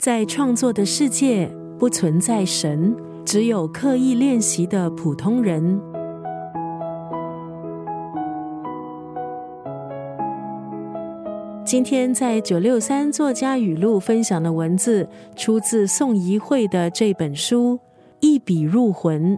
在创作的世界，不存在神，只有刻意练习的普通人。今天在九六三作家语录分享的文字，出自宋怡慧的这本书《一笔入魂》，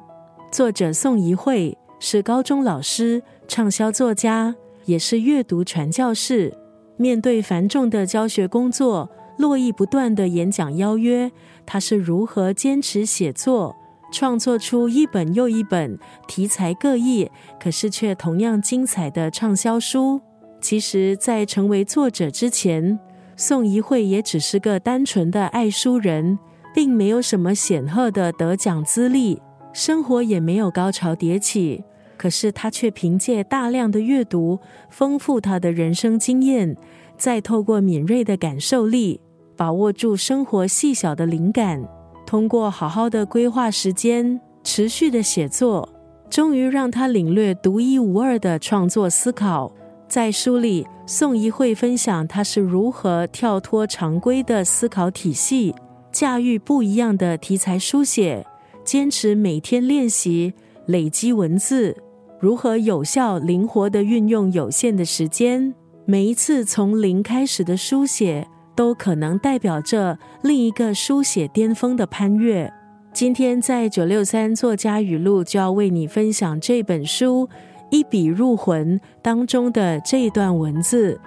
作者宋怡慧是高中老师、畅销作家，也是阅读传教士。面对繁重的教学工作。络绎不断的演讲邀约，他是如何坚持写作，创作出一本又一本题材各异，可是却同样精彩的畅销书？其实，在成为作者之前，宋怡慧也只是个单纯的爱书人，并没有什么显赫的得奖资历，生活也没有高潮迭起。可是，他却凭借大量的阅读，丰富他的人生经验。再透过敏锐的感受力，把握住生活细小的灵感，通过好好的规划时间，持续的写作，终于让他领略独一无二的创作思考。在书里，宋怡慧分享他是如何跳脱常规的思考体系，驾驭不一样的题材书写，坚持每天练习，累积文字，如何有效灵活的运用有限的时间。每一次从零开始的书写，都可能代表着另一个书写巅峰的潘越。今天在九六三作家语录就要为你分享这本书《一笔入魂》当中的这段文字：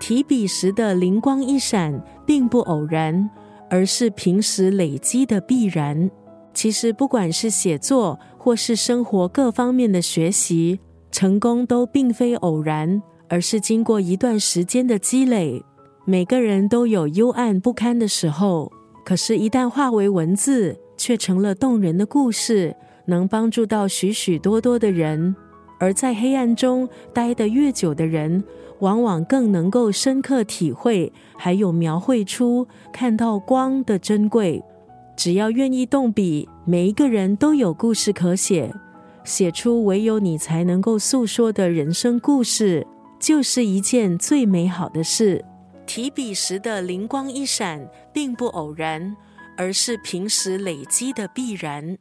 提笔时的灵光一闪，并不偶然，而是平时累积的必然。其实，不管是写作或是生活各方面的学习，成功都并非偶然。而是经过一段时间的积累，每个人都有幽暗不堪的时候，可是，一旦化为文字，却成了动人的故事，能帮助到许许多多的人。而在黑暗中待得越久的人，往往更能够深刻体会，还有描绘出看到光的珍贵。只要愿意动笔，每一个人都有故事可写，写出唯有你才能够诉说的人生故事。就是一件最美好的事。提笔时的灵光一闪，并不偶然，而是平时累积的必然。